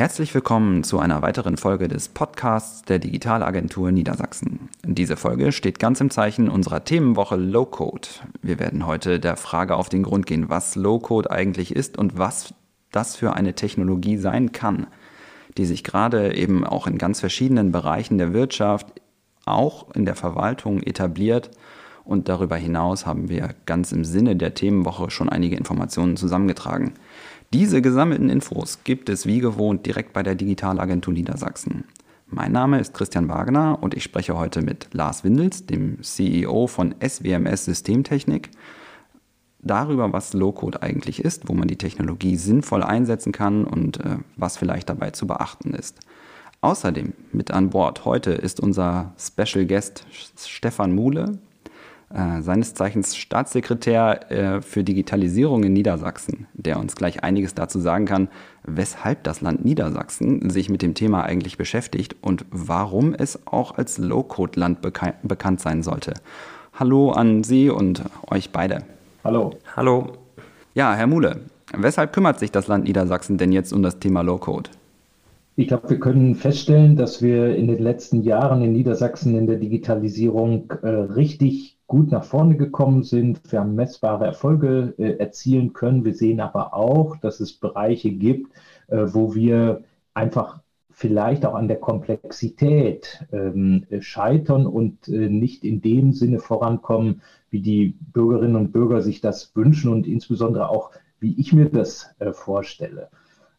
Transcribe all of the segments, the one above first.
Herzlich willkommen zu einer weiteren Folge des Podcasts der Digitalagentur Niedersachsen. Diese Folge steht ganz im Zeichen unserer Themenwoche Low Code. Wir werden heute der Frage auf den Grund gehen, was Low Code eigentlich ist und was das für eine Technologie sein kann, die sich gerade eben auch in ganz verschiedenen Bereichen der Wirtschaft, auch in der Verwaltung etabliert. Und darüber hinaus haben wir ganz im Sinne der Themenwoche schon einige Informationen zusammengetragen. Diese gesammelten Infos gibt es wie gewohnt direkt bei der Digitalagentur Niedersachsen. Mein Name ist Christian Wagner und ich spreche heute mit Lars Windels, dem CEO von SWMS Systemtechnik, darüber, was Low-Code eigentlich ist, wo man die Technologie sinnvoll einsetzen kann und äh, was vielleicht dabei zu beachten ist. Außerdem mit an Bord heute ist unser Special Guest Stefan Muhle, äh, seines Zeichens Staatssekretär äh, für Digitalisierung in Niedersachsen, der uns gleich einiges dazu sagen kann, weshalb das Land Niedersachsen sich mit dem Thema eigentlich beschäftigt und warum es auch als Low-Code-Land beka bekannt sein sollte. Hallo an Sie und euch beide. Hallo. Hallo. Ja, Herr Muhle, weshalb kümmert sich das Land Niedersachsen denn jetzt um das Thema Low-Code? Ich glaube, wir können feststellen, dass wir in den letzten Jahren in Niedersachsen in der Digitalisierung äh, richtig gut nach vorne gekommen sind. Wir haben messbare Erfolge äh, erzielen können. Wir sehen aber auch, dass es Bereiche gibt, äh, wo wir einfach vielleicht auch an der Komplexität ähm, scheitern und äh, nicht in dem Sinne vorankommen, wie die Bürgerinnen und Bürger sich das wünschen und insbesondere auch, wie ich mir das äh, vorstelle.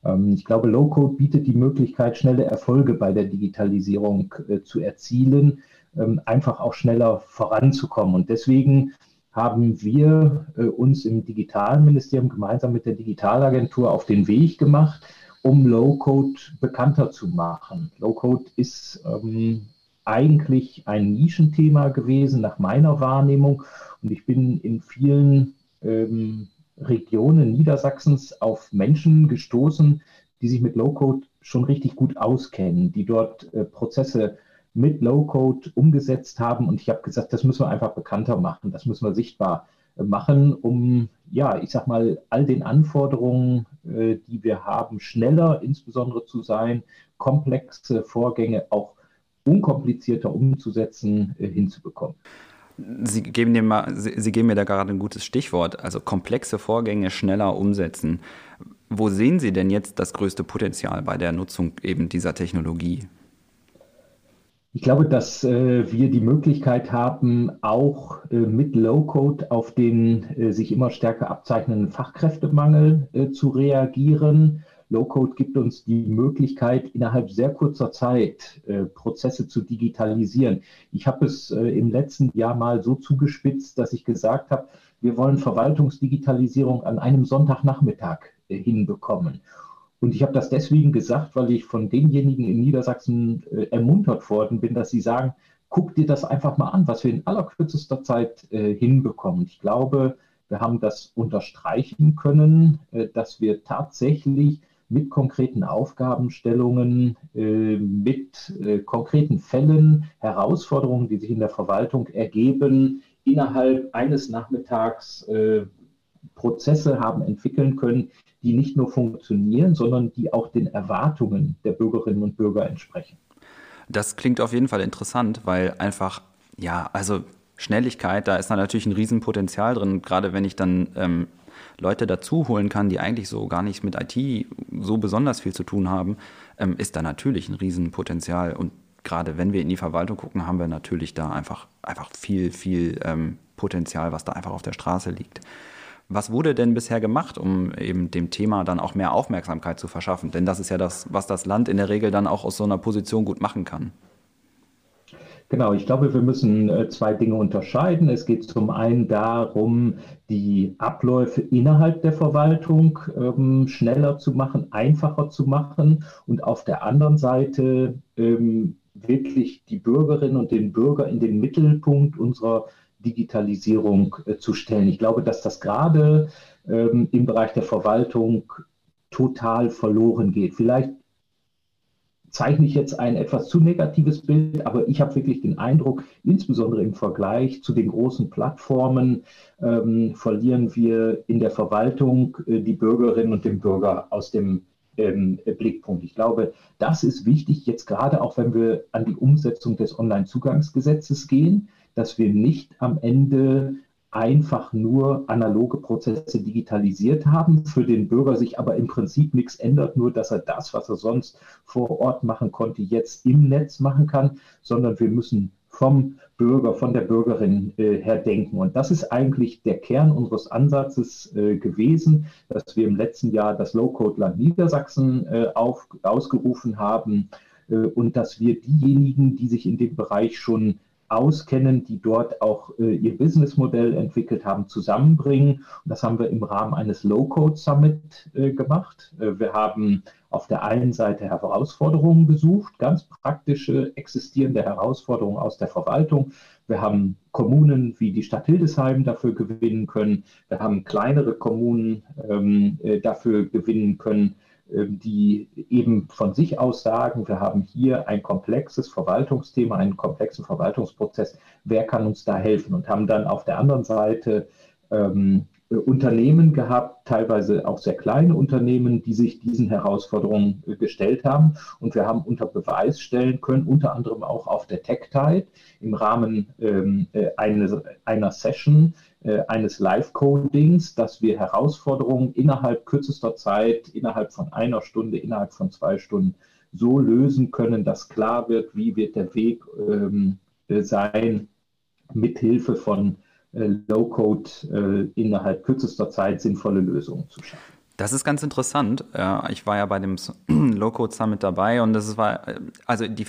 Ähm, ich glaube, Low-Code bietet die Möglichkeit, schnelle Erfolge bei der Digitalisierung äh, zu erzielen einfach auch schneller voranzukommen. Und deswegen haben wir äh, uns im Digitalministerium gemeinsam mit der Digitalagentur auf den Weg gemacht, um Low-Code bekannter zu machen. Low-Code ist ähm, eigentlich ein Nischenthema gewesen nach meiner Wahrnehmung und ich bin in vielen ähm, Regionen Niedersachsens auf Menschen gestoßen, die sich mit Low-Code schon richtig gut auskennen, die dort äh, Prozesse mit Low-Code umgesetzt haben. Und ich habe gesagt, das müssen wir einfach bekannter machen, das müssen wir sichtbar äh, machen, um, ja, ich sag mal, all den Anforderungen, äh, die wir haben, schneller insbesondere zu sein, komplexe Vorgänge auch unkomplizierter umzusetzen, äh, hinzubekommen. Sie geben, dem mal, Sie geben mir da gerade ein gutes Stichwort, also komplexe Vorgänge schneller umsetzen. Wo sehen Sie denn jetzt das größte Potenzial bei der Nutzung eben dieser Technologie? Ich glaube, dass äh, wir die Möglichkeit haben, auch äh, mit Low-Code auf den äh, sich immer stärker abzeichnenden Fachkräftemangel äh, zu reagieren. Low-Code gibt uns die Möglichkeit, innerhalb sehr kurzer Zeit äh, Prozesse zu digitalisieren. Ich habe es äh, im letzten Jahr mal so zugespitzt, dass ich gesagt habe, wir wollen Verwaltungsdigitalisierung an einem Sonntagnachmittag hinbekommen. Und ich habe das deswegen gesagt, weil ich von denjenigen in Niedersachsen äh, ermuntert worden bin, dass sie sagen, guck dir das einfach mal an, was wir in allerkürzester Zeit äh, hinbekommen. Ich glaube, wir haben das unterstreichen können, äh, dass wir tatsächlich mit konkreten Aufgabenstellungen, äh, mit äh, konkreten Fällen, Herausforderungen, die sich in der Verwaltung ergeben, innerhalb eines Nachmittags äh, Prozesse haben entwickeln können, die nicht nur funktionieren, sondern die auch den Erwartungen der Bürgerinnen und Bürger entsprechen. Das klingt auf jeden Fall interessant, weil einfach, ja, also Schnelligkeit, da ist da natürlich ein Riesenpotenzial drin, gerade wenn ich dann ähm, Leute dazu holen kann, die eigentlich so gar nicht mit IT so besonders viel zu tun haben, ähm, ist da natürlich ein Riesenpotenzial. Und gerade wenn wir in die Verwaltung gucken, haben wir natürlich da einfach, einfach viel, viel ähm, Potenzial, was da einfach auf der Straße liegt. Was wurde denn bisher gemacht, um eben dem Thema dann auch mehr Aufmerksamkeit zu verschaffen? Denn das ist ja das, was das Land in der Regel dann auch aus so einer Position gut machen kann. Genau, ich glaube, wir müssen äh, zwei Dinge unterscheiden. Es geht zum einen darum, die Abläufe innerhalb der Verwaltung ähm, schneller zu machen, einfacher zu machen und auf der anderen Seite ähm, wirklich die Bürgerinnen und den Bürger in den Mittelpunkt unserer Digitalisierung äh, zu stellen. Ich glaube, dass das gerade ähm, im Bereich der Verwaltung total verloren geht. Vielleicht zeichne ich jetzt ein etwas zu negatives Bild, aber ich habe wirklich den Eindruck, insbesondere im Vergleich zu den großen Plattformen, ähm, verlieren wir in der Verwaltung äh, die Bürgerinnen und den Bürger aus dem ähm, Blickpunkt. Ich glaube, das ist wichtig, jetzt gerade auch wenn wir an die Umsetzung des Onlinezugangsgesetzes gehen, dass wir nicht am Ende einfach nur analoge Prozesse digitalisiert haben, für den Bürger sich aber im Prinzip nichts ändert, nur dass er das, was er sonst vor Ort machen konnte, jetzt im Netz machen kann, sondern wir müssen vom Bürger, von der Bürgerin äh, her denken. Und das ist eigentlich der Kern unseres Ansatzes äh, gewesen, dass wir im letzten Jahr das Low-Code-Land Niedersachsen äh, auf, ausgerufen haben äh, und dass wir diejenigen, die sich in dem Bereich schon auskennen, die dort auch äh, ihr Businessmodell entwickelt haben, zusammenbringen. Und das haben wir im Rahmen eines Low-Code Summit äh, gemacht. Äh, wir haben auf der einen Seite Herausforderungen gesucht, ganz praktische existierende Herausforderungen aus der Verwaltung. Wir haben Kommunen wie die Stadt Hildesheim dafür gewinnen können. Wir haben kleinere Kommunen ähm, äh, dafür gewinnen können, die eben von sich aus sagen, wir haben hier ein komplexes Verwaltungsthema, einen komplexen Verwaltungsprozess, wer kann uns da helfen? Und haben dann auf der anderen Seite ähm, Unternehmen gehabt, teilweise auch sehr kleine Unternehmen, die sich diesen Herausforderungen äh, gestellt haben. Und wir haben unter Beweis stellen können, unter anderem auch auf der Tech-Tide im Rahmen ähm, äh, eines, einer Session, eines Live-Codings, dass wir Herausforderungen innerhalb kürzester Zeit, innerhalb von einer Stunde, innerhalb von zwei Stunden so lösen können, dass klar wird, wie wird der Weg ähm, sein, mithilfe von äh, Low-Code äh, innerhalb kürzester Zeit sinnvolle Lösungen zu schaffen. Das ist ganz interessant. Ich war ja bei dem Low-Code Summit dabei und das war, äh, also die,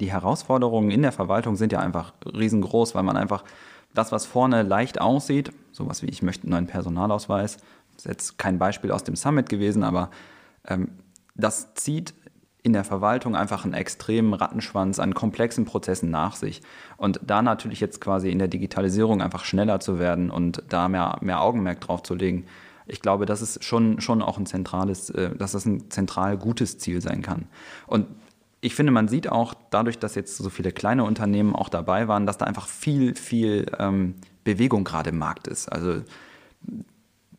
die Herausforderungen in der Verwaltung sind ja einfach riesengroß, weil man einfach das, was vorne leicht aussieht, sowas wie ich möchte einen neuen Personalausweis, ist jetzt kein Beispiel aus dem Summit gewesen, aber ähm, das zieht in der Verwaltung einfach einen extremen Rattenschwanz an komplexen Prozessen nach sich. Und da natürlich jetzt quasi in der Digitalisierung einfach schneller zu werden und da mehr, mehr Augenmerk drauf zu legen, ich glaube, das ist schon, schon auch ein zentrales, äh, dass das ein zentral gutes Ziel sein kann. Und ich finde, man sieht auch dadurch, dass jetzt so viele kleine Unternehmen auch dabei waren, dass da einfach viel, viel ähm, Bewegung gerade im Markt ist. Also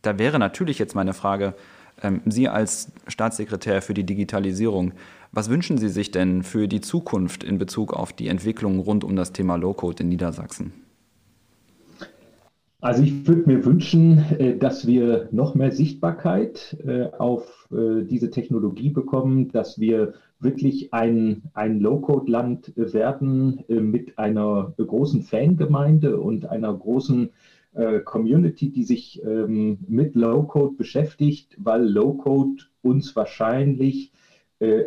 da wäre natürlich jetzt meine Frage, ähm, Sie als Staatssekretär für die Digitalisierung, was wünschen Sie sich denn für die Zukunft in Bezug auf die Entwicklung rund um das Thema Low-Code in Niedersachsen? Also ich würde mir wünschen, äh, dass wir noch mehr Sichtbarkeit äh, auf äh, diese Technologie bekommen, dass wir wirklich ein, ein Low-Code-Land werden mit einer großen Fangemeinde und einer großen Community, die sich ähm, mit Low-Code beschäftigt, weil Low-Code uns wahrscheinlich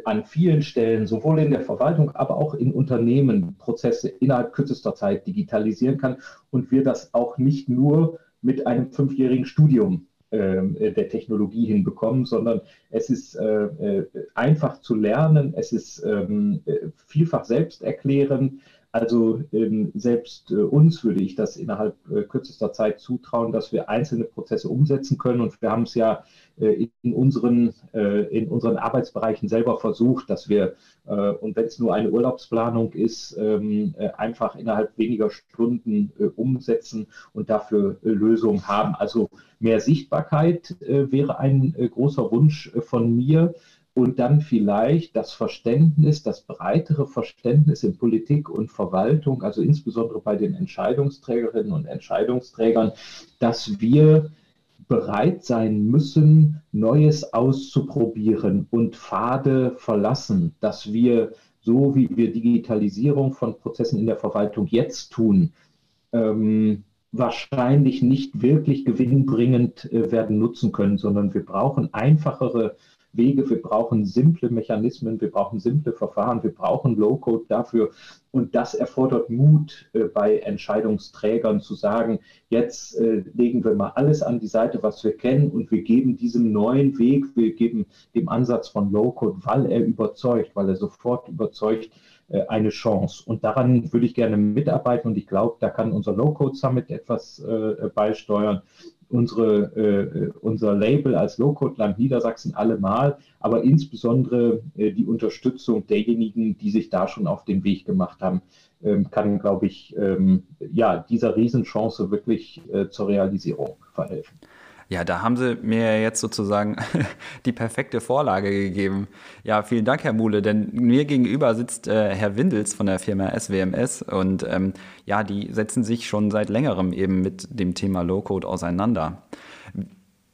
an vielen Stellen, sowohl in der Verwaltung, aber auch in Unternehmen, Prozesse innerhalb kürzester Zeit digitalisieren kann und wir das auch nicht nur mit einem fünfjährigen Studium ähm, äh, der Technologie hinbekommen, sondern es ist äh, äh, einfach zu lernen, es ist ähm, äh, vielfach selbsterklärend, also ähm, selbst äh, uns würde ich das innerhalb äh, kürzester Zeit zutrauen, dass wir einzelne Prozesse umsetzen können. Und wir haben es ja äh, in, unseren, äh, in unseren Arbeitsbereichen selber versucht, dass wir, äh, und wenn es nur eine Urlaubsplanung ist, ähm, äh, einfach innerhalb weniger Stunden umsetzen und dafür Lösungen haben. Also mehr Sichtbarkeit wäre ein großer Wunsch von mir und dann vielleicht das Verständnis, das breitere Verständnis in Politik und Verwaltung, also insbesondere bei den Entscheidungsträgerinnen und Entscheidungsträgern, dass wir bereit sein müssen, Neues auszuprobieren und Pfade verlassen, dass wir, so wie wir Digitalisierung von Prozessen in der Verwaltung jetzt tun, ähm, wahrscheinlich nicht wirklich gewinnbringend äh, werden nutzen können, sondern wir brauchen einfachere Wege, wir brauchen simple Mechanismen, wir brauchen simple Verfahren, wir brauchen Low-Code dafür. Und das erfordert Mut äh, bei Entscheidungsträgern zu sagen, jetzt äh, legen wir mal alles an die Seite, was wir kennen und wir geben diesem neuen Weg, wir geben dem Ansatz von Low-Code, weil er überzeugt, weil er sofort überzeugt, äh, eine Chance. Und daran würde ich gerne mitarbeiten und ich glaube, da kann unser Low-Code Summit etwas äh, beisteuern unsere, äh, unser Label als Low-Code-Land Niedersachsen allemal, aber insbesondere äh, die Unterstützung derjenigen, die sich da schon auf den Weg gemacht haben, ähm, kann, glaube ich, ähm, ja, dieser Riesenchance wirklich äh, zur Realisierung verhelfen. Ja, da haben Sie mir jetzt sozusagen die perfekte Vorlage gegeben. Ja, vielen Dank, Herr Muhle, denn mir gegenüber sitzt äh, Herr Windels von der Firma SWMS und ähm, ja, die setzen sich schon seit längerem eben mit dem Thema Low-Code auseinander.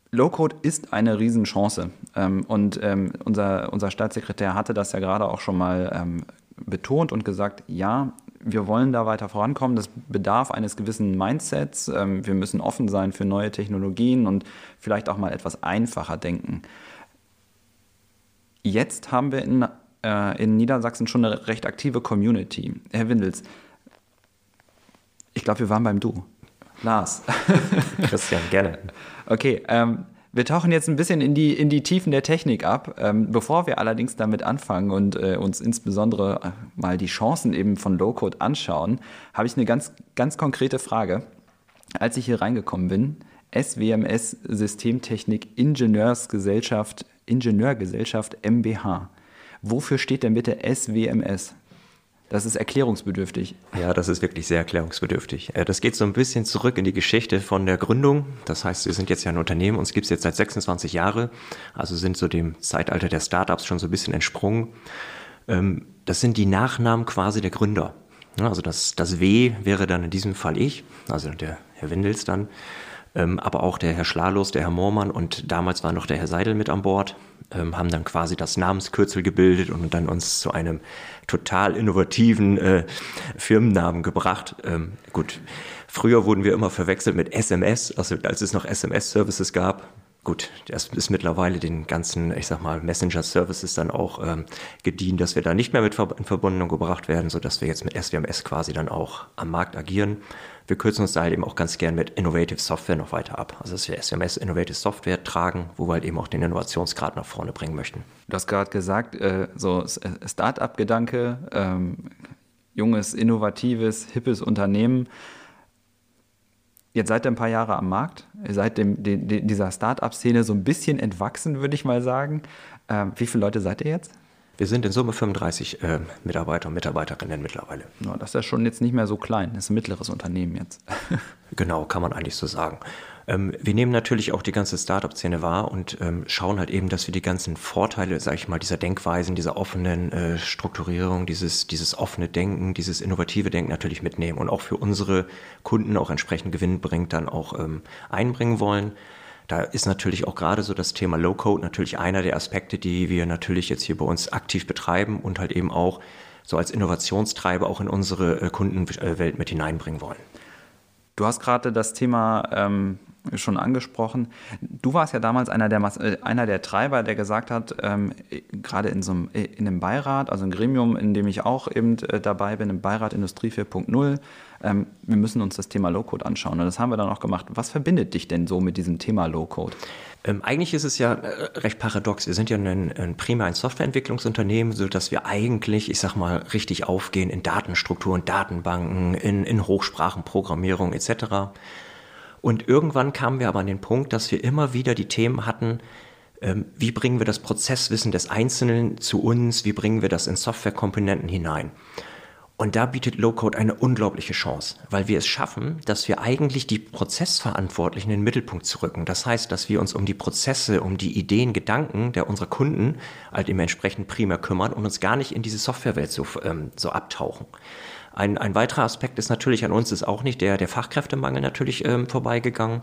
Low-Code ist eine Riesenchance ähm, und ähm, unser, unser Staatssekretär hatte das ja gerade auch schon mal ähm, betont und gesagt, ja, wir wollen da weiter vorankommen. Das bedarf eines gewissen Mindsets. Ähm, wir müssen offen sein für neue Technologien und vielleicht auch mal etwas einfacher denken. Jetzt haben wir in, äh, in Niedersachsen schon eine recht aktive Community. Herr Windels, ich glaube, wir waren beim Du. Lars. Christian, gerne. Okay, ähm, wir tauchen jetzt ein bisschen in die, in die Tiefen der Technik ab. Ähm, bevor wir allerdings damit anfangen und äh, uns insbesondere äh, mal die Chancen eben von Low-Code anschauen, habe ich eine ganz, ganz konkrete Frage. Als ich hier reingekommen bin, SWMS Systemtechnik Ingenieursgesellschaft, Ingenieurgesellschaft MBH. Wofür steht denn bitte SWMS? Das ist erklärungsbedürftig. Ja, das ist wirklich sehr erklärungsbedürftig. Äh, das geht so ein bisschen zurück in die Geschichte von der Gründung. Das heißt, wir sind jetzt ja ein Unternehmen, uns gibt es jetzt seit 26 Jahren, also sind so dem Zeitalter der Startups schon so ein bisschen entsprungen. Ähm, das sind die Nachnamen quasi der Gründer. Also das, das W wäre dann in diesem Fall ich, also der Herr Windels dann, ähm, aber auch der Herr Schlalos, der Herr Moormann und damals war noch der Herr Seidel mit an Bord ähm, haben dann quasi das Namenskürzel gebildet und dann uns zu einem total innovativen äh, Firmennamen gebracht. Ähm, gut, früher wurden wir immer verwechselt mit SMS, also als es noch SMS-Services gab. Gut, das ist mittlerweile den ganzen, ich sag mal, Messenger-Services dann auch ähm, gedient, dass wir da nicht mehr mit in Verbindung gebracht werden, sodass wir jetzt mit SWMS quasi dann auch am Markt agieren. Wir kürzen uns da halt eben auch ganz gern mit Innovative Software noch weiter ab. Also dass wir SWMS Innovative Software tragen, wo wir halt eben auch den Innovationsgrad nach vorne bringen möchten. Du hast gerade gesagt, äh, so Start-up-Gedanke, ähm, junges, innovatives, hippes Unternehmen. Jetzt seid ihr ein paar Jahre am Markt, ihr seid dem, de, dieser Start-up-Szene so ein bisschen entwachsen, würde ich mal sagen. Ähm, wie viele Leute seid ihr jetzt? Wir sind in Summe 35 äh, Mitarbeiter und Mitarbeiterinnen mittlerweile. Ja, das ist ja schon jetzt nicht mehr so klein, das ist ein mittleres Unternehmen jetzt. genau, kann man eigentlich so sagen. Ähm, wir nehmen natürlich auch die ganze Startup-Szene wahr und ähm, schauen halt eben, dass wir die ganzen Vorteile, sage ich mal, dieser Denkweisen, dieser offenen äh, Strukturierung, dieses, dieses offene Denken, dieses innovative Denken natürlich mitnehmen und auch für unsere Kunden auch entsprechend Gewinn bringt, dann auch ähm, einbringen wollen. Da ist natürlich auch gerade so das Thema Low-Code natürlich einer der Aspekte, die wir natürlich jetzt hier bei uns aktiv betreiben und halt eben auch so als Innovationstreiber auch in unsere äh, Kundenwelt mit hineinbringen wollen. Du hast gerade das Thema ähm, schon angesprochen. Du warst ja damals einer der, äh, einer der Treiber, der gesagt hat, ähm, gerade in so einem, äh, in einem Beirat, also ein Gremium, in dem ich auch eben äh, dabei bin, im Beirat Industrie 4.0, ähm, wir müssen uns das Thema Low-Code anschauen. Und das haben wir dann auch gemacht. Was verbindet dich denn so mit diesem Thema Low-Code? Ähm, eigentlich ist es ja äh, recht paradox. Wir sind ja ein, ein primär ein Softwareentwicklungsunternehmen, so dass wir eigentlich, ich sag mal, richtig aufgehen in Datenstrukturen, Datenbanken, in, in Hochsprachenprogrammierung etc. Und irgendwann kamen wir aber an den Punkt, dass wir immer wieder die Themen hatten, ähm, wie bringen wir das Prozesswissen des Einzelnen zu uns, wie bringen wir das in Softwarekomponenten hinein. Und da bietet Low-Code eine unglaubliche Chance, weil wir es schaffen, dass wir eigentlich die Prozessverantwortlichen in den Mittelpunkt rücken. Das heißt, dass wir uns um die Prozesse, um die Ideen, Gedanken der unserer Kunden halt dementsprechend primär kümmern und uns gar nicht in diese Softwarewelt so, ähm, so abtauchen. Ein, ein weiterer Aspekt ist natürlich an uns ist auch nicht der, der Fachkräftemangel natürlich ähm, vorbeigegangen,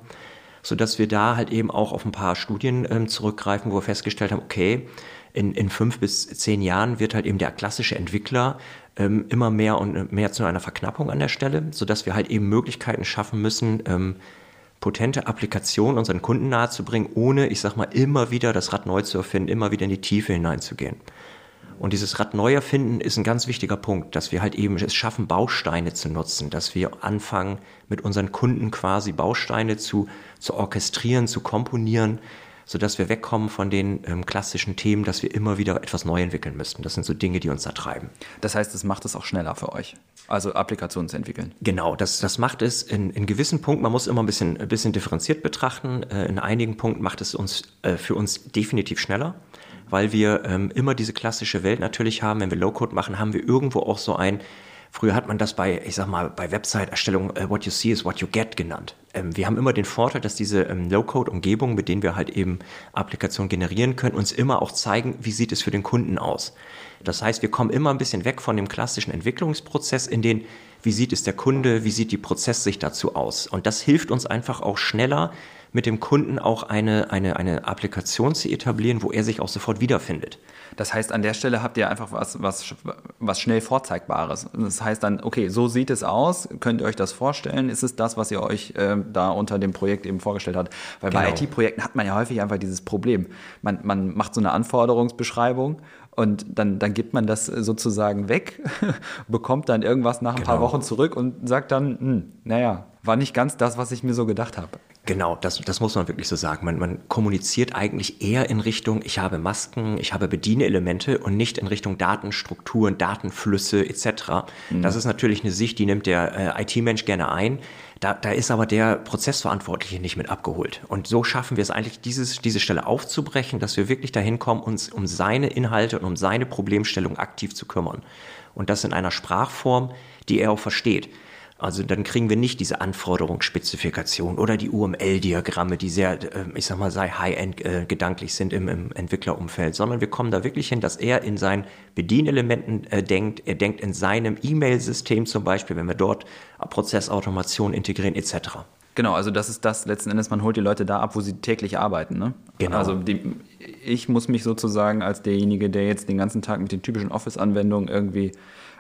so dass wir da halt eben auch auf ein paar Studien ähm, zurückgreifen, wo wir festgestellt haben, okay, in, in fünf bis zehn Jahren wird halt eben der klassische Entwickler ähm, immer mehr und mehr zu einer Verknappung an der Stelle, so dass wir halt eben Möglichkeiten schaffen müssen, ähm, potente Applikationen unseren Kunden nahezubringen, ohne, ich sag mal, immer wieder das Rad neu zu erfinden, immer wieder in die Tiefe hineinzugehen. Und dieses Rad neu erfinden ist ein ganz wichtiger Punkt, dass wir halt eben es schaffen, Bausteine zu nutzen, dass wir anfangen, mit unseren Kunden quasi Bausteine zu, zu orchestrieren, zu komponieren, sodass wir wegkommen von den ähm, klassischen Themen, dass wir immer wieder etwas neu entwickeln müssten. Das sind so Dinge, die uns da treiben. Das heißt, es macht es auch schneller für euch, also Applikationen zu entwickeln. Genau, das, das macht es in, in gewissen Punkten, man muss immer ein bisschen, ein bisschen differenziert betrachten. Äh, in einigen Punkten macht es uns äh, für uns definitiv schneller weil wir ähm, immer diese klassische Welt natürlich haben. Wenn wir Low-Code machen, haben wir irgendwo auch so ein Früher hat man das bei, ich sag mal, bei Website-Erstellung uh, What you see is what you get genannt. Ähm, wir haben immer den Vorteil, dass diese ähm, Low-Code-Umgebungen, mit denen wir halt eben Applikationen generieren können, uns immer auch zeigen, wie sieht es für den Kunden aus. Das heißt, wir kommen immer ein bisschen weg von dem klassischen Entwicklungsprozess in den, wie sieht es der Kunde, wie sieht die Prozesssicht dazu aus. Und das hilft uns einfach auch schneller, mit dem Kunden auch eine, eine, eine Applikation zu etablieren, wo er sich auch sofort wiederfindet. Das heißt, an der Stelle habt ihr einfach was, was, was schnell Vorzeigbares. Das heißt dann, okay, so sieht es aus, könnt ihr euch das vorstellen? Ist es das, was ihr euch äh, da unter dem Projekt eben vorgestellt habt? Weil genau. bei IT-Projekten hat man ja häufig einfach dieses Problem. Man, man macht so eine Anforderungsbeschreibung und dann, dann gibt man das sozusagen weg, bekommt dann irgendwas nach ein genau. paar Wochen zurück und sagt dann, hm, naja, war nicht ganz das, was ich mir so gedacht habe. Genau, das, das muss man wirklich so sagen. Man, man kommuniziert eigentlich eher in Richtung, ich habe Masken, ich habe Bedienelemente und nicht in Richtung Datenstrukturen, Datenflüsse etc. Mhm. Das ist natürlich eine Sicht, die nimmt der äh, IT-Mensch gerne ein. Da, da ist aber der Prozessverantwortliche nicht mit abgeholt. Und so schaffen wir es eigentlich, dieses, diese Stelle aufzubrechen, dass wir wirklich dahin kommen, uns um seine Inhalte und um seine Problemstellung aktiv zu kümmern. Und das in einer Sprachform, die er auch versteht. Also dann kriegen wir nicht diese Anforderungsspezifikation oder die UML-Diagramme, die sehr, ähm, ich sag mal, sehr high-end äh, gedanklich sind im, im, Entwicklerumfeld, sondern wir kommen da wirklich hin, dass er in seinen Bedienelementen äh, denkt, er denkt in seinem E-Mail-System zum Beispiel, wenn wir dort Prozessautomation integrieren etc. Genau, also das ist das letzten Endes, man holt die Leute da ab, wo sie täglich arbeiten. Ne? Genau. Also die, ich muss mich sozusagen als derjenige, der jetzt den ganzen Tag mit den typischen Office-Anwendungen irgendwie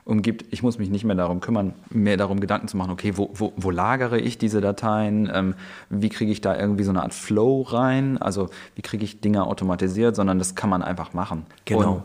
umgibt. Ich muss mich nicht mehr darum kümmern, mir darum Gedanken zu machen, okay, wo, wo, wo lagere ich diese Dateien? Ähm, wie kriege ich da irgendwie so eine Art Flow rein? Also wie kriege ich Dinge automatisiert, sondern das kann man einfach machen. Genau. Und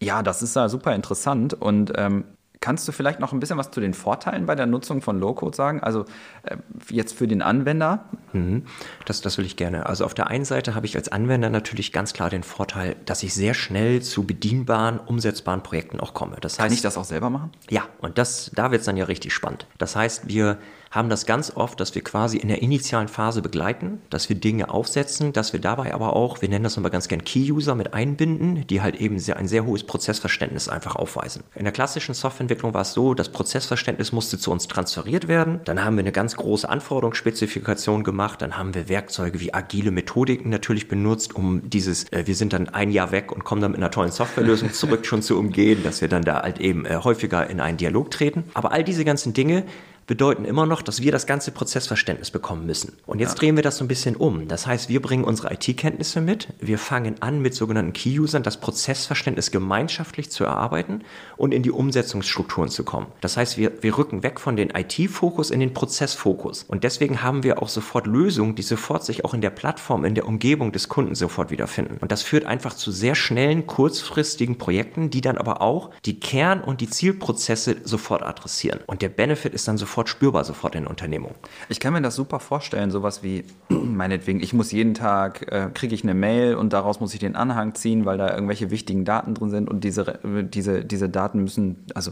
ja, das ist da super interessant und ähm, Kannst du vielleicht noch ein bisschen was zu den Vorteilen bei der Nutzung von Low-Code sagen? Also äh, jetzt für den Anwender? Mhm. Das, das will ich gerne. Also auf der einen Seite habe ich als Anwender natürlich ganz klar den Vorteil, dass ich sehr schnell zu bedienbaren, umsetzbaren Projekten auch komme. Das heißt, Kann ich das auch selber machen? Ja, und das, da wird es dann ja richtig spannend. Das heißt, wir haben das ganz oft, dass wir quasi in der initialen Phase begleiten, dass wir Dinge aufsetzen, dass wir dabei aber auch, wir nennen das immer ganz gern Key-User mit einbinden, die halt eben sehr, ein sehr hohes Prozessverständnis einfach aufweisen. In der klassischen Softwareentwicklung war es so, das Prozessverständnis musste zu uns transferiert werden. Dann haben wir eine ganz große Anforderungsspezifikation gemacht. Dann haben wir Werkzeuge wie agile Methodiken natürlich benutzt, um dieses, äh, wir sind dann ein Jahr weg und kommen dann mit einer tollen Softwarelösung zurück schon zu umgehen, dass wir dann da halt eben äh, häufiger in einen Dialog treten. Aber all diese ganzen Dinge bedeuten immer noch, dass wir das ganze Prozessverständnis bekommen müssen. Und jetzt ja. drehen wir das so ein bisschen um. Das heißt, wir bringen unsere IT-Kenntnisse mit. Wir fangen an, mit sogenannten Key-Usern das Prozessverständnis gemeinschaftlich zu erarbeiten und in die Umsetzungsstrukturen zu kommen. Das heißt, wir, wir rücken weg von den IT-Fokus in den Prozessfokus. Und deswegen haben wir auch sofort Lösungen, die sofort sich auch in der Plattform, in der Umgebung des Kunden sofort wiederfinden. Und das führt einfach zu sehr schnellen, kurzfristigen Projekten, die dann aber auch die Kern- und die Zielprozesse sofort adressieren. Und der Benefit ist dann sofort sofort spürbar, sofort in Unternehmung. Ich kann mir das super vorstellen, sowas wie, meinetwegen, ich muss jeden Tag, äh, kriege ich eine Mail und daraus muss ich den Anhang ziehen, weil da irgendwelche wichtigen Daten drin sind und diese, diese, diese Daten müssen, also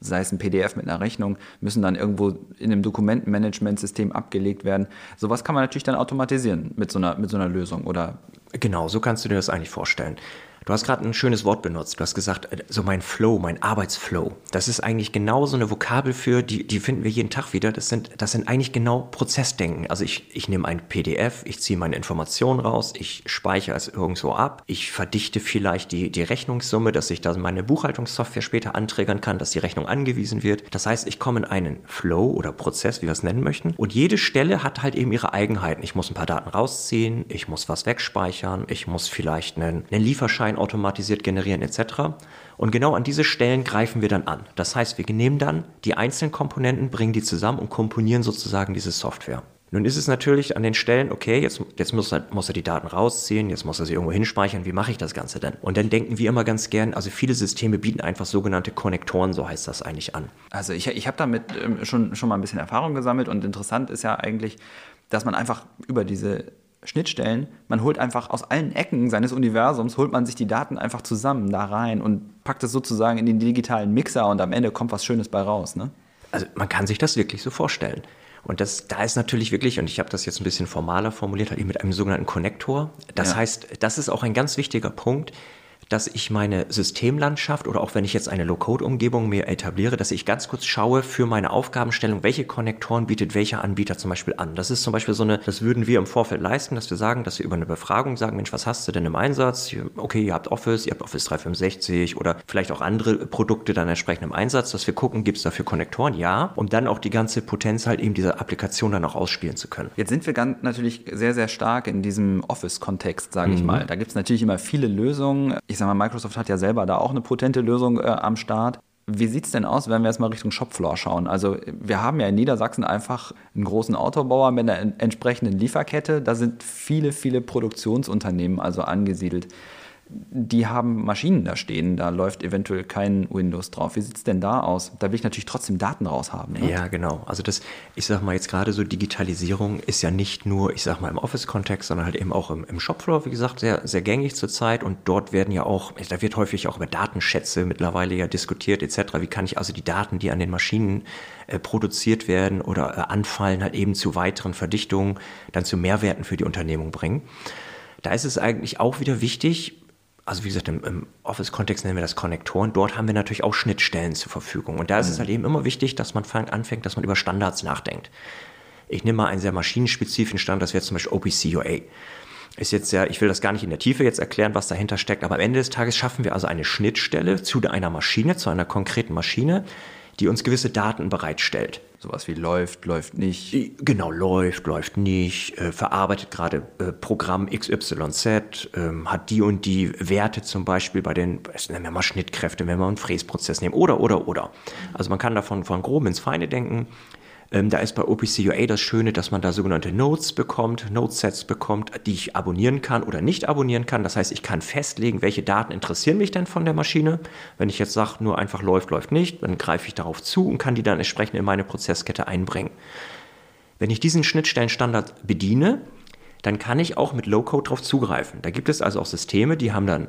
sei es ein PDF mit einer Rechnung, müssen dann irgendwo in einem Dokumentenmanagementsystem abgelegt werden. Sowas kann man natürlich dann automatisieren mit so einer, mit so einer Lösung, oder? Genau, so kannst du dir das eigentlich vorstellen. Du hast gerade ein schönes Wort benutzt. Du hast gesagt, äh, so mein Flow, mein Arbeitsflow. Das ist eigentlich genau so eine Vokabel für, die, die finden wir jeden Tag wieder. Das sind, das sind eigentlich genau Prozessdenken. Also ich, ich nehme ein PDF, ich ziehe meine Informationen raus, ich speichere es irgendwo ab, ich verdichte vielleicht die, die Rechnungssumme, dass ich da meine Buchhaltungssoftware später anträgern kann, dass die Rechnung angewiesen wird. Das heißt, ich komme in einen Flow oder Prozess, wie wir es nennen möchten. Und jede Stelle hat halt eben ihre Eigenheiten. Ich muss ein paar Daten rausziehen, ich muss was wegspeichern, ich muss vielleicht einen, einen Lieferschein automatisiert generieren etc. Und genau an diese Stellen greifen wir dann an. Das heißt, wir nehmen dann die einzelnen Komponenten, bringen die zusammen und komponieren sozusagen diese Software. Nun ist es natürlich an den Stellen, okay, jetzt, jetzt muss, er, muss er die Daten rausziehen, jetzt muss er sie irgendwo hinspeichern, wie mache ich das Ganze denn? Und dann denken wir immer ganz gern, also viele Systeme bieten einfach sogenannte Konnektoren, so heißt das eigentlich an. Also ich, ich habe damit ähm, schon, schon mal ein bisschen Erfahrung gesammelt und interessant ist ja eigentlich, dass man einfach über diese Schnittstellen, man holt einfach aus allen Ecken seines Universums, holt man sich die Daten einfach zusammen da rein und packt es sozusagen in den digitalen Mixer und am Ende kommt was Schönes bei raus. Ne? Also man kann sich das wirklich so vorstellen. Und das, da ist natürlich wirklich, und ich habe das jetzt ein bisschen formaler formuliert, halt eben mit einem sogenannten Konnektor. Das ja. heißt, das ist auch ein ganz wichtiger Punkt. Dass ich meine Systemlandschaft oder auch wenn ich jetzt eine Low-Code-Umgebung mir etabliere, dass ich ganz kurz schaue für meine Aufgabenstellung, welche Konnektoren bietet welcher Anbieter zum Beispiel an. Das ist zum Beispiel so eine, das würden wir im Vorfeld leisten, dass wir sagen, dass wir über eine Befragung sagen, Mensch, was hast du denn im Einsatz? Okay, ihr habt Office, ihr habt Office 365 oder vielleicht auch andere Produkte dann entsprechend im Einsatz, dass wir gucken, gibt es dafür Konnektoren? Ja, um dann auch die ganze Potenz halt eben dieser Applikation dann auch ausspielen zu können. Jetzt sind wir ganz natürlich sehr, sehr stark in diesem Office-Kontext, sage ich mhm. mal. Da gibt es natürlich immer viele Lösungen. Ich sag mal, Microsoft hat ja selber da auch eine potente Lösung äh, am Start. Wie sieht es denn aus, wenn wir jetzt mal Richtung Shopfloor schauen? Also wir haben ja in Niedersachsen einfach einen großen Autobauer mit einer entsprechenden Lieferkette. Da sind viele, viele Produktionsunternehmen also angesiedelt die haben Maschinen da stehen, da läuft eventuell kein Windows drauf. Wie sieht es denn da aus? Da will ich natürlich trotzdem Daten raus haben. Ne? Ja, genau. Also das, ich sag mal jetzt gerade so Digitalisierung ist ja nicht nur, ich sag mal im Office-Kontext, sondern halt eben auch im, im Shopfloor, wie gesagt, sehr, sehr gängig zurzeit und dort werden ja auch, da wird häufig auch über Datenschätze mittlerweile ja diskutiert etc. Wie kann ich also die Daten, die an den Maschinen äh, produziert werden oder äh, anfallen, halt eben zu weiteren Verdichtungen, dann zu Mehrwerten für die Unternehmung bringen. Da ist es eigentlich auch wieder wichtig, also wie gesagt, im, im Office-Kontext nennen wir das Konnektoren. Dort haben wir natürlich auch Schnittstellen zur Verfügung. Und da ist mhm. es halt eben immer wichtig, dass man anfängt, dass man über Standards nachdenkt. Ich nehme mal einen sehr maschinenspezifischen Standard, das wäre zum Beispiel OPC-UA. Ist jetzt ja, ich will das gar nicht in der Tiefe jetzt erklären, was dahinter steckt, aber am Ende des Tages schaffen wir also eine Schnittstelle zu einer Maschine, zu einer konkreten Maschine, die uns gewisse Daten bereitstellt. Sowas wie läuft, läuft nicht. Genau, läuft, läuft nicht, äh, verarbeitet gerade äh, Programm XYZ, äh, hat die und die Werte zum Beispiel bei den, nennen wir mal Schnittkräfte, wenn wir einen Fräsprozess nehmen, oder, oder, oder. Also man kann davon von grob ins Feine denken. Ähm, da ist bei OPC-UA das Schöne, dass man da sogenannte Nodes bekommt, Node-Sets bekommt, die ich abonnieren kann oder nicht abonnieren kann. Das heißt, ich kann festlegen, welche Daten interessieren mich denn von der Maschine. Wenn ich jetzt sage, nur einfach läuft, läuft nicht, dann greife ich darauf zu und kann die dann entsprechend in meine Prozesskette einbringen. Wenn ich diesen Schnittstellenstandard bediene, dann kann ich auch mit Low-Code darauf zugreifen. Da gibt es also auch Systeme, die haben dann,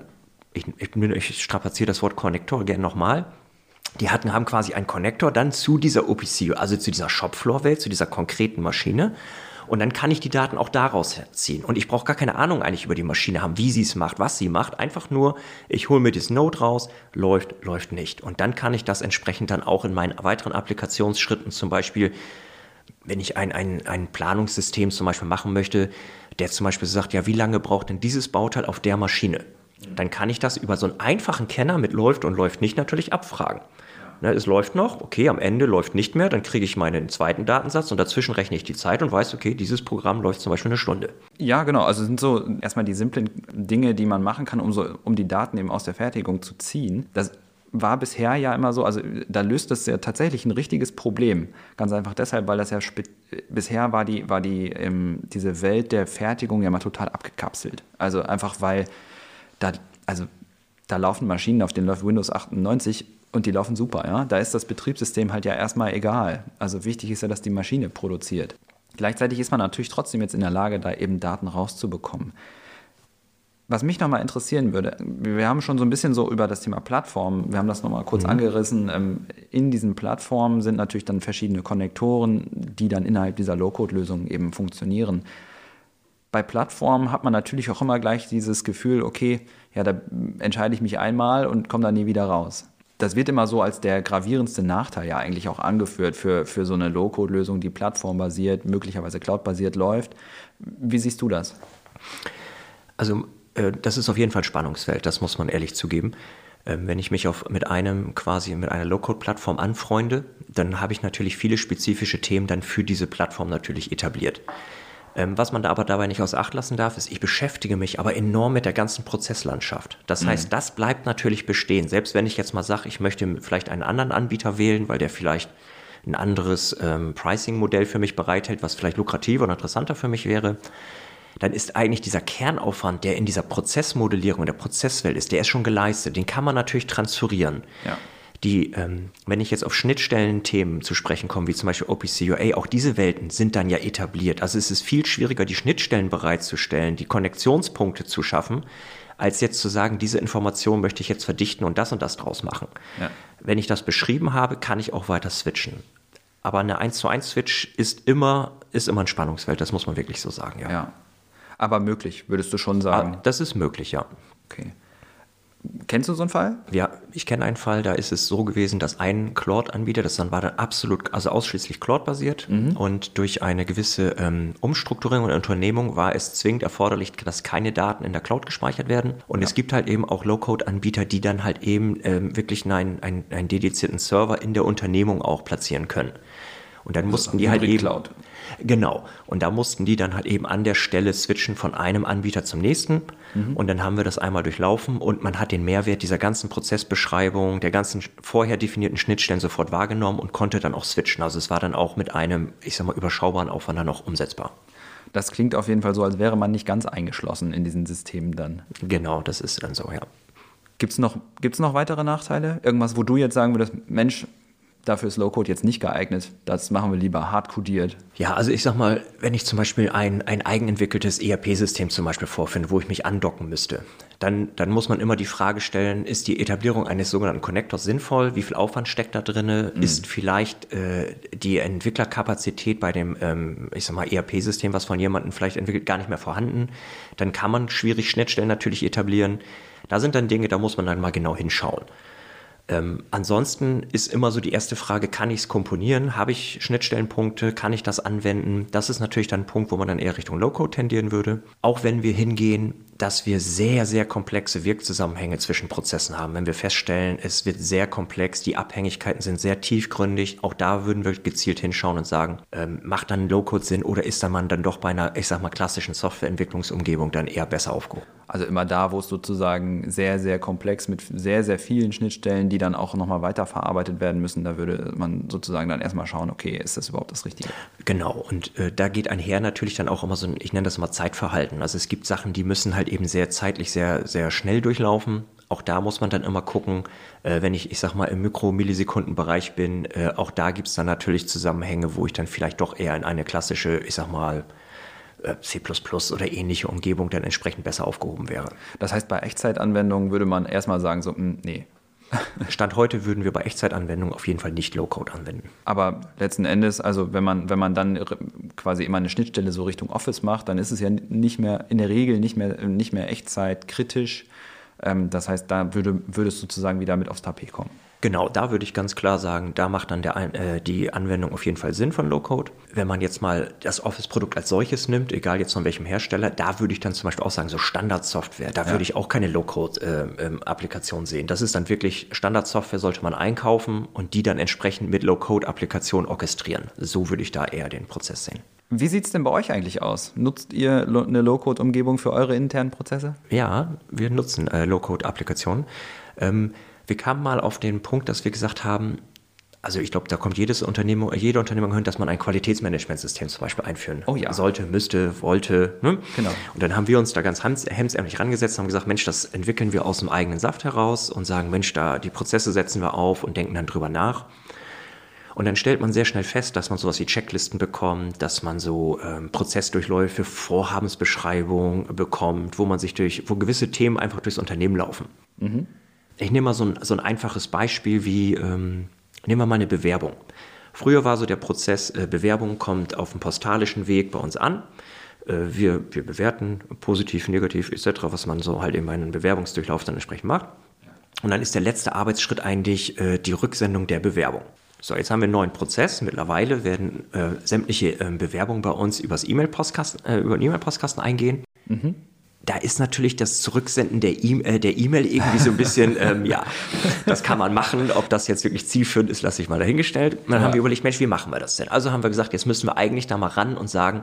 ich, ich, ich strapaziere das Wort Konnektor gerne nochmal, die hatten, haben quasi einen Connector dann zu dieser OPC, also zu dieser Shopfloor-Welt, zu dieser konkreten Maschine. Und dann kann ich die Daten auch daraus ziehen. Und ich brauche gar keine Ahnung eigentlich über die Maschine haben, wie sie es macht, was sie macht. Einfach nur, ich hole mir das Node raus, läuft, läuft nicht. Und dann kann ich das entsprechend dann auch in meinen weiteren Applikationsschritten, zum Beispiel, wenn ich ein, ein, ein Planungssystem zum Beispiel machen möchte, der zum Beispiel sagt, ja, wie lange braucht denn dieses Bauteil auf der Maschine? Dann kann ich das über so einen einfachen Kenner mit läuft und läuft nicht natürlich abfragen. Ne, es läuft noch, okay, am Ende läuft nicht mehr, dann kriege ich meinen zweiten Datensatz und dazwischen rechne ich die Zeit und weiß, okay, dieses Programm läuft zum Beispiel eine Stunde. Ja, genau. Also sind so erstmal die simplen Dinge, die man machen kann, um, so, um die Daten eben aus der Fertigung zu ziehen. Das war bisher ja immer so, also da löst das ja tatsächlich ein richtiges Problem. Ganz einfach deshalb, weil das ja bisher war die, war die, ähm, diese Welt der Fertigung ja mal total abgekapselt. Also einfach weil da, also da laufen Maschinen, auf denen läuft Windows 98 und die laufen super, ja. Da ist das Betriebssystem halt ja erstmal egal. Also wichtig ist ja, dass die Maschine produziert. Gleichzeitig ist man natürlich trotzdem jetzt in der Lage, da eben Daten rauszubekommen. Was mich nochmal interessieren würde, wir haben schon so ein bisschen so über das Thema Plattformen, wir haben das nochmal kurz mhm. angerissen. Ähm, in diesen Plattformen sind natürlich dann verschiedene Konnektoren, die dann innerhalb dieser Low-Code-Lösungen eben funktionieren. Bei Plattformen hat man natürlich auch immer gleich dieses Gefühl, okay, ja, da entscheide ich mich einmal und komme da nie wieder raus das wird immer so als der gravierendste Nachteil ja eigentlich auch angeführt für, für so eine Low-Code-Lösung, die plattformbasiert, möglicherweise cloudbasiert läuft. Wie siehst du das? Also äh, das ist auf jeden Fall Spannungsfeld, das muss man ehrlich zugeben. Ähm, wenn ich mich auf, mit einem quasi mit einer Low-Code-Plattform anfreunde, dann habe ich natürlich viele spezifische Themen dann für diese Plattform natürlich etabliert. Ähm, was man da aber dabei nicht aus Acht lassen darf, ist, ich beschäftige mich aber enorm mit der ganzen Prozesslandschaft. Das mhm. heißt, das bleibt natürlich bestehen. Selbst wenn ich jetzt mal sage, ich möchte vielleicht einen anderen Anbieter wählen, weil der vielleicht ein anderes ähm, Pricing-Modell für mich bereithält, was vielleicht lukrativer und interessanter für mich wäre, dann ist eigentlich dieser Kernaufwand, der in dieser Prozessmodellierung, in der Prozesswelt ist, der ist schon geleistet. Den kann man natürlich transferieren. Ja die, ähm, wenn ich jetzt auf Schnittstellen-Themen zu sprechen komme, wie zum Beispiel OPC-UA, auch diese Welten sind dann ja etabliert. Also es ist viel schwieriger, die Schnittstellen bereitzustellen, die Konnektionspunkte zu schaffen, als jetzt zu sagen, diese Information möchte ich jetzt verdichten und das und das draus machen. Ja. Wenn ich das beschrieben habe, kann ich auch weiter switchen. Aber eine 1 zu 1 Switch ist immer, ist immer ein Spannungsfeld, das muss man wirklich so sagen, ja. ja. Aber möglich, würdest du schon sagen? Ah, das ist möglich, ja. Okay. Kennst du so einen Fall? Ja, ich kenne einen Fall, da ist es so gewesen, dass ein Cloud-Anbieter, das dann war dann absolut, also ausschließlich Cloud-basiert mhm. und durch eine gewisse ähm, Umstrukturierung und Unternehmung war es zwingend erforderlich, dass keine Daten in der Cloud gespeichert werden. Und ja. es gibt halt eben auch Low-Code-Anbieter, die dann halt eben ähm, wirklich einen, einen, einen dedizierten Server in der Unternehmung auch platzieren können. Und dann mussten die halt eben. Cloud. Genau. Und da mussten die dann halt eben an der Stelle switchen von einem Anbieter zum nächsten. Mhm. Und dann haben wir das einmal durchlaufen und man hat den Mehrwert dieser ganzen Prozessbeschreibung, der ganzen vorher definierten Schnittstellen sofort wahrgenommen und konnte dann auch switchen. Also es war dann auch mit einem, ich sag mal, überschaubaren Aufwand dann auch umsetzbar. Das klingt auf jeden Fall so, als wäre man nicht ganz eingeschlossen in diesen Systemen dann. Genau, das ist dann so, ja. Gibt es noch, gibt's noch weitere Nachteile? Irgendwas, wo du jetzt sagen würdest, Mensch, dafür ist Low-Code jetzt nicht geeignet. Das machen wir lieber hardcodiert. Ja, also ich sag mal, wenn ich zum Beispiel ein, ein eigenentwickeltes ERP-System zum Beispiel vorfinde, wo ich mich andocken müsste, dann, dann muss man immer die Frage stellen, ist die Etablierung eines sogenannten Connectors sinnvoll? Wie viel Aufwand steckt da drin? Mhm. Ist vielleicht äh, die Entwicklerkapazität bei dem, ähm, ich sag mal, ERP-System, was von jemandem vielleicht entwickelt, gar nicht mehr vorhanden? Dann kann man schwierig Schnittstellen natürlich etablieren. Da sind dann Dinge, da muss man dann mal genau hinschauen. Ähm, ansonsten ist immer so die erste Frage, kann ich es komponieren? Habe ich Schnittstellenpunkte? Kann ich das anwenden? Das ist natürlich dann ein Punkt, wo man dann eher Richtung Low-Code tendieren würde. Auch wenn wir hingehen, dass wir sehr, sehr komplexe Wirkzusammenhänge zwischen Prozessen haben. Wenn wir feststellen, es wird sehr komplex, die Abhängigkeiten sind sehr tiefgründig, auch da würden wir gezielt hinschauen und sagen, ähm, macht dann Low-Code Sinn oder ist dann man dann doch bei einer, ich sag mal, klassischen Softwareentwicklungsumgebung dann eher besser aufgehoben? Also immer da, wo es sozusagen sehr, sehr komplex mit sehr, sehr vielen Schnittstellen, die dann auch nochmal weiterverarbeitet werden müssen, da würde man sozusagen dann erstmal schauen, okay, ist das überhaupt das Richtige? Genau, und äh, da geht einher natürlich dann auch immer so ein, ich nenne das mal Zeitverhalten. Also es gibt Sachen, die müssen halt eben sehr zeitlich sehr, sehr schnell durchlaufen. Auch da muss man dann immer gucken, äh, wenn ich, ich sag mal, im Mikromillisekundenbereich bin, äh, auch da gibt es dann natürlich Zusammenhänge, wo ich dann vielleicht doch eher in eine klassische, ich sag mal, C oder ähnliche Umgebung dann entsprechend besser aufgehoben wäre. Das heißt, bei Echtzeitanwendungen würde man erstmal sagen, so, mh, hm, nee, Stand heute würden wir bei Echtzeitanwendungen auf jeden Fall nicht Low-Code anwenden. Aber letzten Endes, also wenn man, wenn man dann quasi immer eine Schnittstelle so Richtung Office macht, dann ist es ja nicht mehr in der Regel nicht mehr, nicht mehr Echtzeit kritisch. Ähm, das heißt, da würde, würde es sozusagen wieder mit aufs Tapet kommen. Genau, da würde ich ganz klar sagen, da macht dann der, äh, die Anwendung auf jeden Fall Sinn von Low-Code. Wenn man jetzt mal das Office-Produkt als solches nimmt, egal jetzt von welchem Hersteller, da würde ich dann zum Beispiel auch sagen, so Standardsoftware, da ja. würde ich auch keine Low-Code-Applikation äh, ähm, sehen. Das ist dann wirklich Standardsoftware, sollte man einkaufen und die dann entsprechend mit Low-Code-Applikationen orchestrieren. So würde ich da eher den Prozess sehen. Wie sieht es denn bei euch eigentlich aus? Nutzt ihr eine Low-Code-Umgebung für eure internen Prozesse? Ja, wir nutzen äh, Low-Code-Applikationen. Ähm, wir kamen mal auf den Punkt, dass wir gesagt haben, also ich glaube, da kommt jedes Unternehmen, jede Unternehmung hin, dass man ein Qualitätsmanagementsystem zum Beispiel einführen oh ja. sollte, müsste, wollte. Ne? Genau. Und dann haben wir uns da ganz hemdsärmlich rangesetzt und haben gesagt, Mensch, das entwickeln wir aus dem eigenen Saft heraus und sagen, Mensch, da die Prozesse setzen wir auf und denken dann drüber nach. Und dann stellt man sehr schnell fest, dass man sowas wie Checklisten bekommt, dass man so ähm, Prozessdurchläufe, Vorhabensbeschreibungen bekommt, wo man sich durch, wo gewisse Themen einfach durchs Unternehmen laufen. Mhm. Ich nehme mal so ein, so ein einfaches Beispiel wie, ähm, nehmen wir mal eine Bewerbung. Früher war so der Prozess, äh, Bewerbung kommt auf dem postalischen Weg bei uns an. Äh, wir, wir bewerten positiv, negativ etc., was man so halt in meinem Bewerbungsdurchlauf dann entsprechend macht. Und dann ist der letzte Arbeitsschritt eigentlich äh, die Rücksendung der Bewerbung. So, jetzt haben wir einen neuen Prozess. Mittlerweile werden äh, sämtliche äh, Bewerbungen bei uns übers E-Mail-Postkasten, äh, über den E-Mail-Postkasten eingehen. Mhm da ist natürlich das Zurücksenden der E-Mail äh, e irgendwie so ein bisschen, ähm, ja, das kann man machen. Ob das jetzt wirklich zielführend ist, lasse ich mal dahingestellt. Und dann ja. haben wir überlegt, Mensch, wie machen wir das denn? Also haben wir gesagt, jetzt müssen wir eigentlich da mal ran und sagen,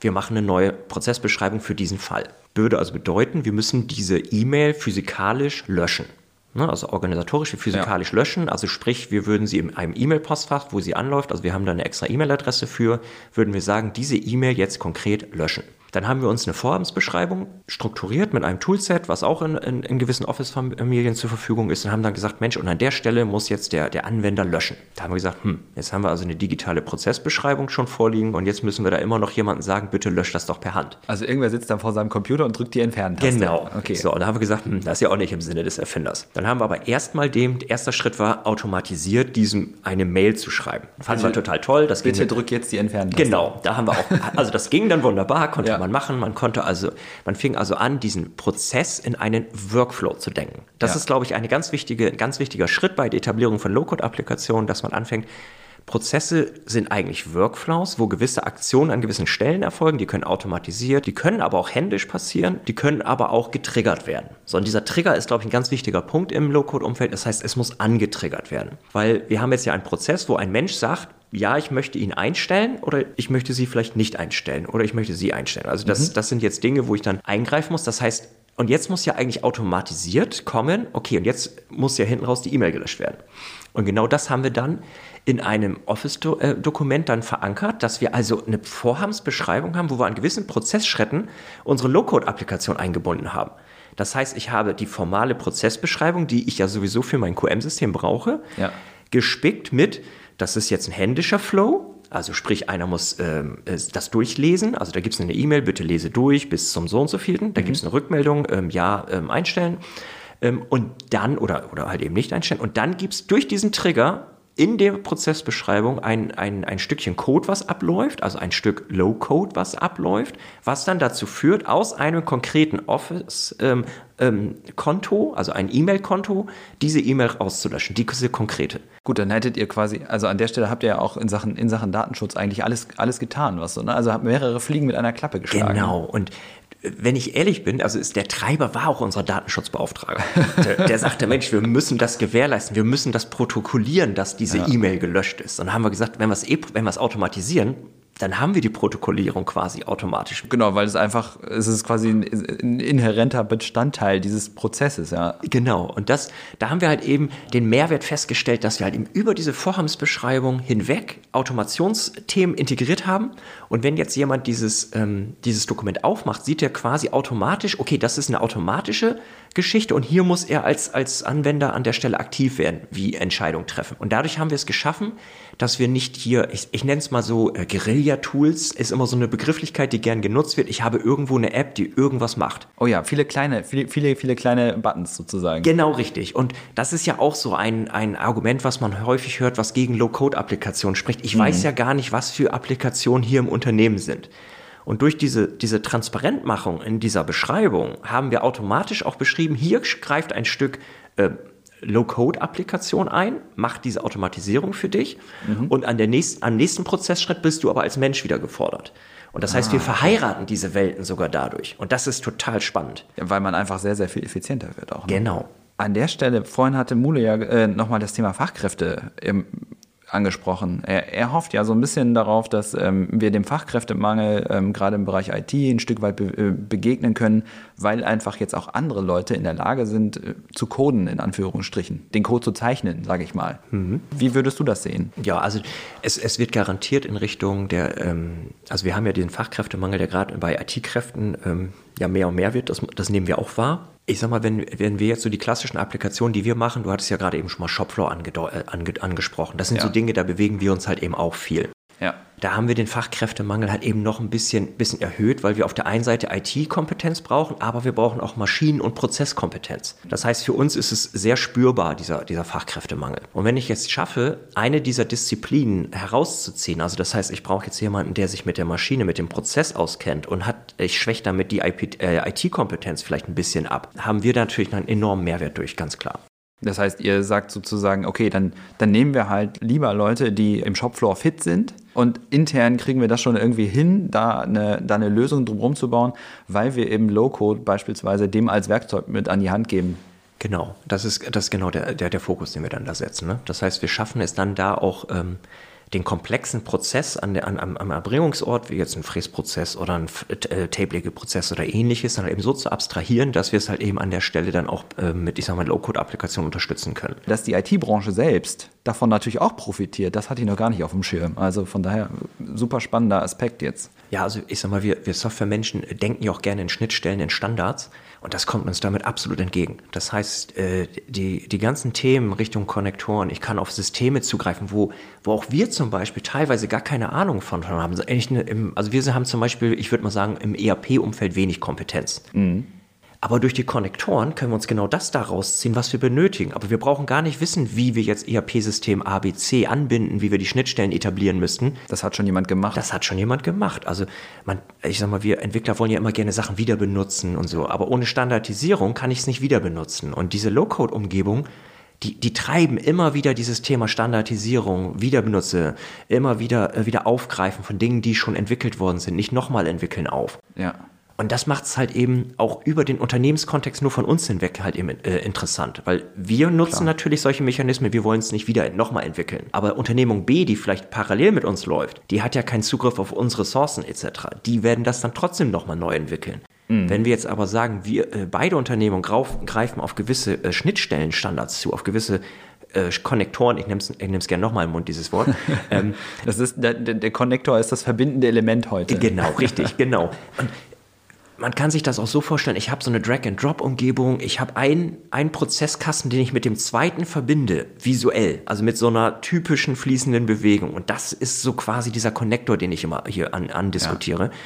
wir machen eine neue Prozessbeschreibung für diesen Fall. Würde also bedeuten, wir müssen diese E-Mail physikalisch löschen. Ne, also organisatorisch wie physikalisch ja. löschen. Also sprich, wir würden sie in einem E-Mail-Postfach, wo sie anläuft, also wir haben da eine extra E-Mail-Adresse für, würden wir sagen, diese E-Mail jetzt konkret löschen. Dann haben wir uns eine Vorhabensbeschreibung strukturiert mit einem Toolset, was auch in, in, in gewissen Office-Familien zur Verfügung ist und haben dann gesagt, Mensch, und an der Stelle muss jetzt der, der Anwender löschen. Da haben wir gesagt, hm, jetzt haben wir also eine digitale Prozessbeschreibung schon vorliegen und jetzt müssen wir da immer noch jemanden sagen, bitte lösch das doch per Hand. Also irgendwer sitzt dann vor seinem Computer und drückt die Entfernen-Taste. Genau. Okay. So, und da haben wir gesagt, hm, das ist ja auch nicht im Sinne des Erfinders. Dann haben wir aber erstmal dem, erster Schritt war, automatisiert diesem eine Mail zu schreiben. Fanden also, wir total toll. Das bitte drück jetzt die Entfernen-Taste. Genau. Da haben wir auch, also das ging dann wunderbar, konnte ja. Man machen. Man konnte also, man fing also an, diesen Prozess in einen Workflow zu denken. Das Ja. ist, glaube ich, eine ganz wichtige, ein ganz wichtiger Schritt bei der Etablierung von Low-Code-Applikationen, dass man anfängt, Prozesse sind eigentlich Workflows, wo gewisse Aktionen an gewissen Stellen erfolgen. Die können automatisiert, die können aber auch händisch passieren, die können aber auch getriggert werden. So, und dieser Trigger ist, glaube ich, ein ganz wichtiger Punkt im Low-Code-Umfeld. Das heißt, es muss angetriggert werden. Weil wir haben jetzt ja einen Prozess, wo ein Mensch sagt, ja, ich möchte ihn einstellen oder ich möchte sie vielleicht nicht einstellen oder ich möchte sie einstellen. Also das, das sind jetzt Dinge, wo ich dann eingreifen muss. Das heißt, und jetzt muss ja eigentlich automatisiert kommen, okay, und jetzt muss ja hinten raus die E-Mail gelöscht werden. Und genau das haben wir dann in einem Office-Dokument dann verankert, dass wir also eine Vorhabensbeschreibung haben, wo wir an gewissen Prozessschritten unsere Low-Code-Applikation eingebunden haben. Das heißt, ich habe die formale Prozessbeschreibung, die ich ja sowieso für mein QM-System brauche, Ja. gespickt mit, das ist jetzt ein händischer Flow, also sprich, einer muss ähm, äh, das durchlesen, also da gibt es eine E-Mail, bitte lese durch bis zum so und so vielten, da gibt es eine Rückmeldung, ähm, ja, ähm, einstellen. Ähm, und dann, oder, oder halt eben nicht einstellen, und dann gibt es durch diesen Trigger in der Prozessbeschreibung ein, ein, ein Stückchen Code, was abläuft, also ein Stück Low-Code, was abläuft, was dann dazu führt, aus einem konkreten Office-Konto, ähm, Konto, also ein E-Mail-Konto, diese E-Mail rauszulöschen, diese konkrete. Gut, dann hättet ihr quasi, also an der Stelle habt ihr ja auch in Sachen, in Sachen Datenschutz eigentlich alles, alles getan, was so, ne? Also habt mehrere Fliegen mit einer Klappe geschlagen. Genau. Und wenn ich ehrlich bin, also ist der Treiber war auch unser Datenschutzbeauftragter. Der, der sagte, Mensch, wir müssen das gewährleisten, wir müssen das protokollieren, dass diese E-Mail gelöscht ist. Und dann haben wir gesagt, wenn wir es eh, wenn wir es automatisieren, dann haben wir die Protokollierung quasi automatisch. Genau, weil es einfach, es ist quasi ein, ein inhärenter Bestandteil dieses Prozesses, ja. Genau. Und das, da haben wir halt eben den Mehrwert festgestellt, dass wir halt eben über diese Vorhabensbeschreibung hinweg Automationsthemen integriert haben. Und wenn jetzt jemand dieses, ähm, dieses Dokument aufmacht, sieht er quasi automatisch, okay, das ist eine automatische Geschichte und hier muss er als, als Anwender an der Stelle aktiv werden, wie Entscheidung treffen. Und dadurch haben wir es geschaffen, dass wir nicht hier, ich, ich nenne es mal so, äh, Guerilla-Tools ist immer so eine Begrifflichkeit, die gern genutzt wird. Ich habe irgendwo eine App, die irgendwas macht. Oh ja, viele kleine, viele, viele, viele kleine Buttons sozusagen. Genau richtig. Und das ist ja auch so ein, ein Argument, was man häufig hört, was gegen Low-Code-Applikationen spricht. Ich weiß ja gar nicht, was für Applikationen hier im Unternehmen sind. Und durch diese, diese Transparentmachung in dieser Beschreibung haben wir automatisch auch beschrieben, hier greift ein Stück äh, Low-Code-Applikation ein, macht diese Automatisierung für dich und an der nächsten, am nächsten Prozessschritt bist du aber als Mensch wieder gefordert. Und das heißt, wir verheiraten diese Welten sogar dadurch. Und das ist total spannend. Ja, weil man einfach sehr, sehr viel effizienter wird auch. Ne? Genau. An der Stelle, vorhin hatte Mule ja äh, nochmal das Thema Fachkräfte ähm, angesprochen. Er, er hofft ja so ein bisschen darauf, dass ähm, wir dem Fachkräftemangel ähm, gerade im Bereich IT ein Stück weit be äh, begegnen können, weil einfach jetzt auch andere Leute in der Lage sind, äh, zu coden, in Anführungsstrichen, den Code zu zeichnen, sage ich mal. Wie würdest du das sehen? Ja, also es, es wird garantiert in Richtung der, ähm, also wir haben ja den Fachkräftemangel, der gerade bei IT-Kräften ähm, ja mehr und mehr wird, das, das nehmen wir auch wahr. Ich sag mal, wenn, wenn wir jetzt so die klassischen Applikationen, die wir machen, du hattest ja gerade eben schon mal Shopflow angedeu- äh, ange, angesprochen, das sind Ja. so Dinge, da bewegen wir uns halt eben auch viel. Ja. Da haben wir den Fachkräftemangel halt eben noch ein bisschen, bisschen erhöht, weil wir auf der einen Seite IT-Kompetenz brauchen, aber wir brauchen auch Maschinen- und Prozesskompetenz. Das heißt, für uns ist es sehr spürbar, dieser, dieser Fachkräftemangel. Und wenn ich jetzt schaffe, eine dieser Disziplinen herauszuziehen, also das heißt, ich brauche jetzt jemanden, der sich mit der Maschine, mit dem Prozess auskennt und hat, ich schwäche damit die IP äh, IT-Kompetenz vielleicht ein bisschen ab, haben wir da natürlich einen enormen Mehrwert durch, ganz klar. Das heißt, ihr sagt sozusagen, okay, dann, dann nehmen wir halt lieber Leute, die im Shopfloor fit sind und intern kriegen wir das schon irgendwie hin, da eine, da eine Lösung drumherum zu bauen, weil wir eben Low-Code beispielsweise dem als Werkzeug mit an die Hand geben. Genau, das ist, das ist genau der, der, der Fokus, den wir dann da setzen. Ne? Das heißt, wir schaffen es dann da auch, ähm, den komplexen Prozess an der, an, am, am Erbringungsort, wie jetzt ein Fräsprozess oder ein äh, Tape-Prozess oder ähnliches, dann eben so zu abstrahieren, dass wir es halt eben an der Stelle dann auch äh, mit, ich sag mal, Low-Code-Applikationen unterstützen können. Dass die IT-Branche selbst davon natürlich auch profitiert, das hatte ich noch gar nicht auf dem Schirm. Also von daher super spannender Aspekt jetzt. Ja, also ich sag mal, wir, wir Softwaremenschen denken ja auch gerne in Schnittstellen, in Standards und das kommt uns damit absolut entgegen. Das heißt, äh, die, die ganzen Themen Richtung Konnektoren, ich kann auf Systeme zugreifen, wo, wo auch wir zum Beispiel teilweise gar keine Ahnung von haben. Also, im, also wir haben zum Beispiel, ich würde mal sagen, im ERP-Umfeld wenig Kompetenz. Aber durch die Konnektoren können wir uns genau das daraus ziehen, was wir benötigen. Aber wir brauchen gar nicht wissen, wie wir jetzt ERP-System ABC anbinden, wie wir die Schnittstellen etablieren müssten. Das hat schon jemand gemacht. Das hat schon jemand gemacht. Also man, ich sag mal, wir Entwickler wollen ja immer gerne Sachen wieder benutzen und so. Aber ohne Standardisierung kann ich es nicht wieder benutzen. Und diese Low-Code-Umgebung, die, die treiben immer wieder dieses Thema Standardisierung, Wiederbenutze, immer wieder, äh, wieder aufgreifen von Dingen, die schon entwickelt worden sind, nicht nochmal entwickeln auf. Ja. Und das macht es halt eben auch über den Unternehmenskontext nur von uns hinweg halt eben äh, interessant, weil wir nutzen Klar. natürlich solche Mechanismen, wir wollen es nicht wieder nochmal entwickeln. Aber Unternehmung B, die vielleicht parallel mit uns läuft, die hat ja keinen Zugriff auf unsere Ressourcen etc. Die werden das dann trotzdem nochmal neu entwickeln. Mhm. Wenn wir jetzt aber sagen, wir äh, beide Unternehmen greifen auf gewisse äh, Schnittstellenstandards zu, auf gewisse äh, Konnektoren, ich nehme es gerne nochmal im Mund, dieses Wort. ähm, das ist, der, der Konnektor ist das verbindende Element heute. Genau, richtig, genau. Und man kann sich das auch so vorstellen, ich habe so eine Drag-and-Drop-Umgebung, ich habe einen, einen Prozesskasten, den ich mit dem zweiten verbinde, visuell, also mit so einer typischen fließenden Bewegung. Und das ist so quasi dieser Konnektor, den ich immer hier andiskutiere. An ja.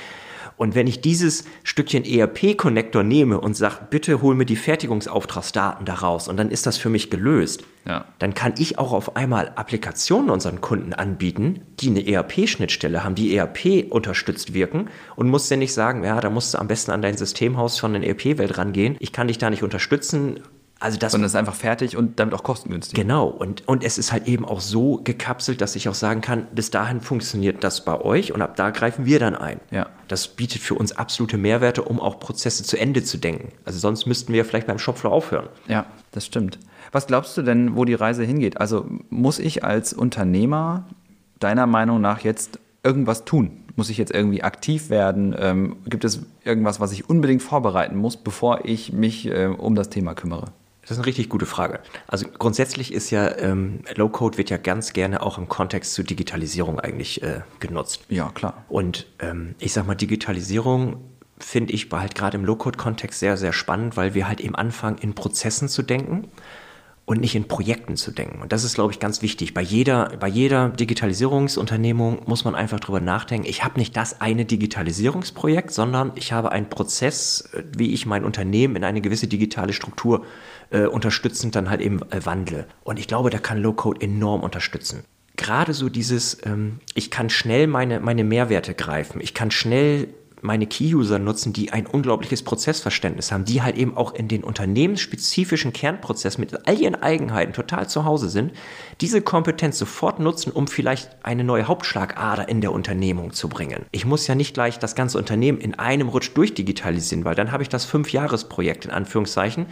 Und wenn ich dieses Stückchen ERP-Connector nehme und sage, bitte hol mir die Fertigungsauftragsdaten daraus und dann ist das für mich gelöst, ja. dann kann ich auch auf einmal Applikationen unseren Kunden anbieten, die eine ERP-Schnittstelle haben, die ERP unterstützt wirken und muss ja nicht sagen, ja, da musst du am besten an dein Systemhaus von der ERP-Welt rangehen. Ich kann dich da nicht unterstützen also das, Sondern es ist einfach fertig und damit auch kostengünstig. Genau. Und, und es ist halt eben auch so gekapselt, dass ich auch sagen kann, bis dahin funktioniert das bei euch und ab da greifen wir dann ein. Ja. Das bietet für uns absolute Mehrwerte, um auch Prozesse zu Ende zu denken. Also sonst müssten wir vielleicht beim Shopfloor aufhören. Ja, das stimmt. Was glaubst du denn, wo die Reise hingeht? Also muss ich als Unternehmer deiner Meinung nach jetzt irgendwas tun? Muss ich jetzt irgendwie aktiv werden? Ähm, gibt es irgendwas, was ich unbedingt vorbereiten muss, bevor ich mich äh, um das Thema kümmere? Das ist eine richtig gute Frage. Also grundsätzlich ist ja ähm, Low-Code wird ja ganz gerne auch im Kontext zur Digitalisierung eigentlich äh, genutzt. Ja, klar. Und ähm, ich sag mal, Digitalisierung finde ich halt gerade im Low-Code-Kontext sehr, sehr spannend, weil wir halt eben anfangen, in Prozessen zu denken und nicht in Projekten zu denken. Und das ist, glaube ich, ganz wichtig. Bei jeder, bei jeder Digitalisierungsunternehmung muss man einfach drüber nachdenken. Ich habe nicht das eine Digitalisierungsprojekt, sondern ich habe einen Prozess, äh, wie ich mein Unternehmen in eine gewisse digitale Struktur äh, unterstützend dann halt eben äh, wandle. Und ich glaube, da kann Low-Code enorm unterstützen. Gerade so dieses, ähm, ich kann schnell meine, meine Mehrwerte greifen. Ich kann schnell meine Key-User nutzen, die ein unglaubliches Prozessverständnis haben, die halt eben auch in den unternehmensspezifischen Kernprozess mit all ihren Eigenheiten total zu Hause sind, diese Kompetenz sofort nutzen, um vielleicht eine neue Hauptschlagader in der Unternehmung zu bringen. Ich muss ja nicht gleich das ganze Unternehmen in einem Rutsch durchdigitalisieren, weil dann habe ich das Fünfjahresprojekt in Anführungszeichen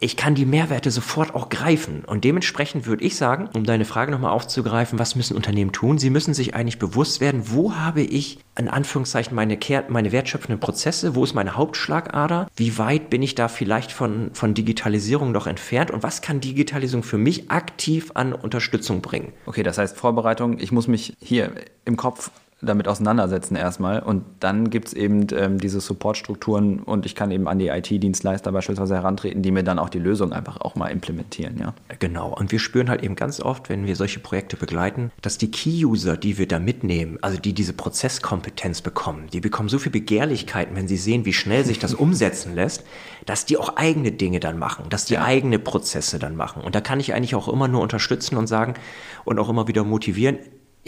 ich kann die Mehrwerte sofort auch greifen. Und dementsprechend würde ich sagen, um deine Frage nochmal aufzugreifen, was müssen Unternehmen tun? Sie müssen sich eigentlich bewusst werden, wo habe ich in Anführungszeichen meine, meine wertschöpfenden Prozesse, wo ist meine Hauptschlagader, wie weit bin ich da vielleicht von, von Digitalisierung noch entfernt und was kann Digitalisierung für mich aktiv an Unterstützung bringen? Okay, das heißt Vorbereitung, ich muss mich hier im Kopf damit auseinandersetzen erstmal. Und dann gibt es eben ähm, diese Supportstrukturen und ich kann eben an die IT-Dienstleister beispielsweise herantreten, die mir dann auch die Lösung einfach auch mal implementieren. Ja? Genau. Und wir spüren halt eben ganz oft, wenn wir solche Projekte begleiten, dass die Key-User, die wir da mitnehmen, also die diese Prozesskompetenz bekommen, die bekommen so viel Begehrlichkeiten, wenn sie sehen, wie schnell sich das umsetzen lässt, dass die auch eigene Dinge dann machen, dass die ja. eigene Prozesse dann machen. Und da kann ich eigentlich auch immer nur unterstützen und sagen und auch immer wieder motivieren,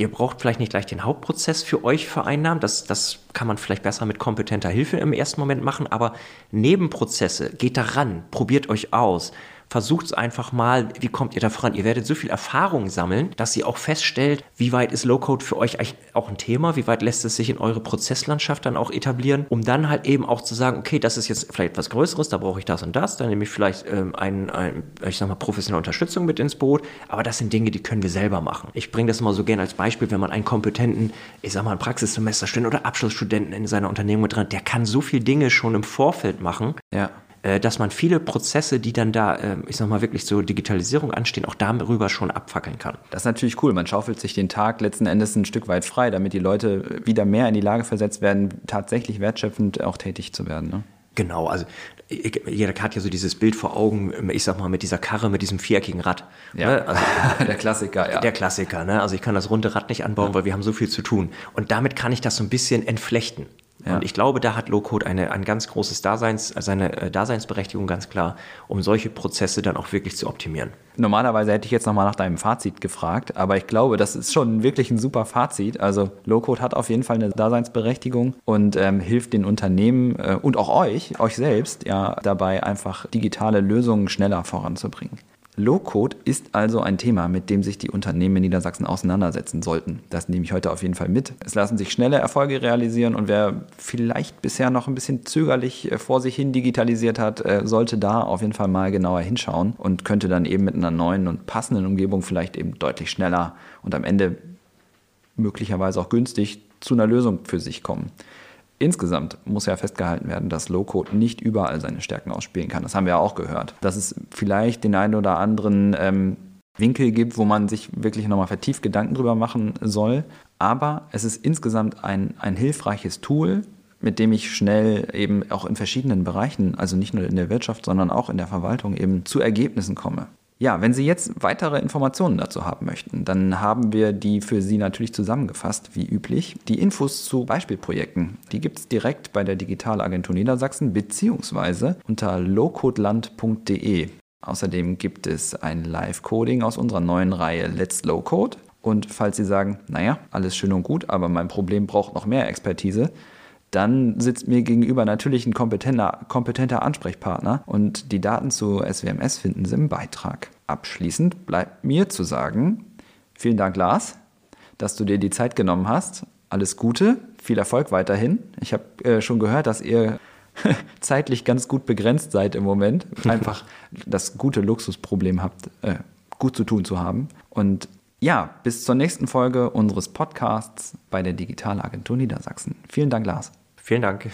Ihr braucht vielleicht nicht gleich den Hauptprozess für euch vereinnahmen. Das, das kann man vielleicht besser mit kompetenter Hilfe im ersten Moment machen. Aber Nebenprozesse, geht daran, probiert euch aus, versucht es einfach mal, wie kommt ihr da voran? Ihr werdet so viel Erfahrung sammeln, dass ihr auch feststellt, wie weit ist Low-Code für euch auch ein Thema, wie weit lässt es sich in eure Prozesslandschaft dann auch etablieren, um dann halt eben auch zu sagen, okay, das ist jetzt vielleicht etwas Größeres, da brauche ich das und das, dann nehme ich vielleicht ähm, ein, ein, ich sag mal, professionelle Unterstützung mit ins Boot, aber das sind Dinge, die können wir selber machen. Ich bringe das mal so gerne als Beispiel, wenn man einen kompetenten, ich sag mal, einen Praxissemesterstudenten oder Abschlussstudenten in seiner Unternehmung mit dran, der kann so viele Dinge schon im Vorfeld machen. Ja dass man viele Prozesse, die dann da, äh, ich sag mal, wirklich zur Digitalisierung anstehen, auch darüber schon abfackeln kann. Das ist natürlich cool. Man schaufelt sich den Tag letzten Endes ein Stück weit frei, damit die Leute wieder mehr in die Lage versetzt werden, tatsächlich wertschöpfend auch tätig zu werden. Ne? Genau, also jeder hat ja so dieses Bild vor Augen, ich sag mal, mit dieser Karre, mit diesem viereckigen Rad. Ja, ne? also, der Klassiker, ja. Der Klassiker, ne? Also ich kann das runde Rad nicht anbauen, ja. weil wir haben so viel zu tun. Und damit kann ich das so ein bisschen entflechten. Ja. Und ich glaube, da hat Low-Code eine, ein ganz großes Daseins, seine äh, Daseinsberechtigung ganz klar, um solche Prozesse dann auch wirklich zu optimieren. Normalerweise hätte ich jetzt nochmal nach deinem Fazit gefragt, aber ich glaube, das ist schon wirklich ein super Fazit. Also Low-Code hat auf jeden Fall eine Daseinsberechtigung und ähm, hilft den Unternehmen äh, und auch euch, euch selbst, ja, dabei einfach digitale Lösungen schneller voranzubringen. Low-Code ist also ein Thema, mit dem sich die Unternehmen in Niedersachsen auseinandersetzen sollten. Das nehme ich heute auf jeden Fall mit. Es lassen sich schnelle Erfolge realisieren und wer vielleicht bisher noch ein bisschen zögerlich äh, vor sich hin digitalisiert hat, äh, sollte da auf jeden Fall mal genauer hinschauen und könnte dann eben mit einer neuen und passenden Umgebung vielleicht eben deutlich schneller und am Ende möglicherweise auch günstig zu einer Lösung für sich kommen. Insgesamt muss ja festgehalten werden, dass Low-Code nicht überall seine Stärken ausspielen kann. Das haben wir ja auch gehört. Dass es vielleicht den einen oder anderen ähm, Winkel gibt, wo man sich wirklich nochmal vertieft Gedanken drüber machen soll. Aber es ist insgesamt ein, ein hilfreiches Tool, mit dem ich schnell eben auch in verschiedenen Bereichen, also nicht nur in der Wirtschaft, sondern auch in der Verwaltung eben zu Ergebnissen komme. Ja, wenn Sie jetzt weitere Informationen dazu haben möchten, dann haben wir die für Sie natürlich zusammengefasst, wie üblich. Die Infos zu Beispielprojekten, die gibt es direkt bei der Digitalagentur Niedersachsen beziehungsweise unter lowcodeland.de. Außerdem gibt es ein Live-Coding aus unserer neuen Reihe Let's Low Code. Und falls Sie sagen, naja, alles schön und gut, aber mein Problem braucht noch mehr Expertise, dann sitzt mir gegenüber natürlich ein kompetenter, kompetenter Ansprechpartner und die Daten zu SWMS finden Sie im Beitrag. Abschließend bleibt mir zu sagen, vielen Dank Lars, dass du dir die Zeit genommen hast. Alles Gute, viel Erfolg weiterhin. Ich habe äh, schon gehört, dass ihr zeitlich ganz gut begrenzt seid im Moment. Einfach das gute Luxusproblem habt, äh, gut zu tun zu haben. Und ja, bis zur nächsten Folge unseres Podcasts bei der Digitalagentur Niedersachsen. Vielen Dank, Lars. Vielen Dank.